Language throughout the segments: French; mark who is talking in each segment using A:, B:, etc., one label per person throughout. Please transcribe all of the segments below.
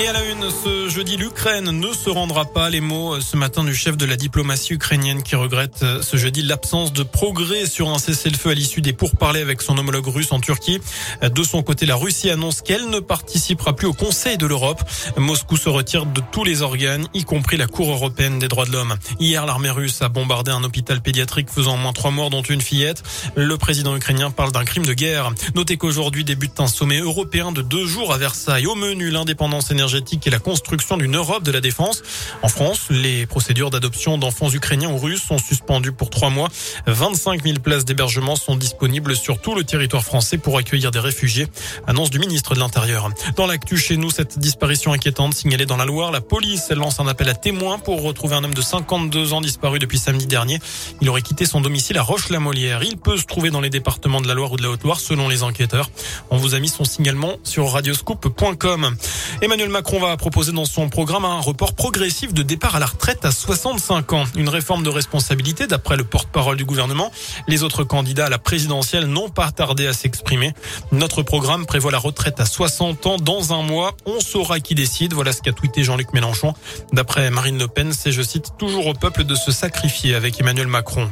A: Et à la une, ce jeudi, l'Ukraine ne se rendra pas. Les mots euh, ce matin du chef de la diplomatie ukrainienne qui regrette euh, ce jeudi l'absence de progrès sur un cessez-le-feu à l'issue des pourparlers avec son homologue russe en Turquie. Euh, de son côté, la Russie annonce qu'elle ne participera plus au Conseil de l'Europe. Moscou se retire de tous les organes, y compris la Cour européenne des droits de l'homme. Hier, l'armée russe a bombardé un hôpital pédiatrique faisant au moins trois morts, dont une fillette. Le président ukrainien parle d'un crime de guerre. Notez qu'aujourd'hui débute un sommet européen de deux jours à Versailles. Au menu, l'indépendance énergétique et la construction d'une Europe de la défense. En France, les procédures d'adoption d'enfants ukrainiens ou russes sont suspendues pour trois mois. 25 000 places d'hébergement sont disponibles sur tout le territoire français pour accueillir des réfugiés. Annonce du ministre de l'Intérieur. Dans l'actu chez nous, cette disparition inquiétante signalée dans la Loire, la police lance un appel à témoins pour retrouver un homme de 52 ans disparu depuis samedi dernier. Il aurait quitté son domicile à Roche-la-Molière. Il peut se trouver dans les départements de la Loire ou de la Haute-Loire selon les enquêteurs. On vous a mis son signalement sur radioscoop.com. Emmanuel Macron va proposer dans son programme un report progressif de départ à la retraite à 65 ans. Une réforme de responsabilité d'après le porte-parole du gouvernement. Les autres candidats à la présidentielle n'ont pas tardé à s'exprimer. Notre programme prévoit la retraite à 60 ans dans un mois. On saura qui décide. Voilà ce qu'a tweeté Jean-Luc Mélenchon. D'après Marine Le Pen, c'est, je cite, toujours au peuple de se sacrifier avec Emmanuel Macron.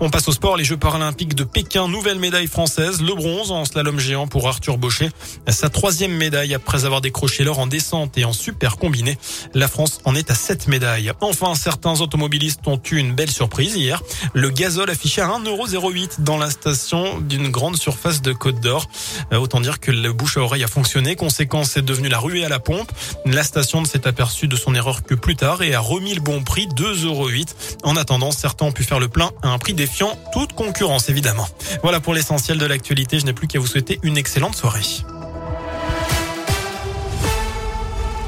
A: On passe au sport. Les Jeux paralympiques de Pékin. Nouvelle médaille française. Le bronze en slalom géant pour Arthur Baucher. Sa troisième médaille après avoir décroché l'or en descente et en super combiné. La France en est à 7 médailles. Enfin, certains automobilistes ont eu une belle surprise hier. Le gazole affiché à 1,08€ dans la station d'une grande surface de Côte d'Or. Euh, autant dire que le bouche à oreille a fonctionné. Conséquence, c'est devenu la ruée à la pompe. La station ne s'est aperçue de son erreur que plus tard et a remis le bon prix 2,08€. En attendant, certains ont pu faire le plein à un prix défiant toute concurrence, évidemment. Voilà pour l'essentiel de l'actualité. Je n'ai plus qu'à vous souhaiter une excellente soirée.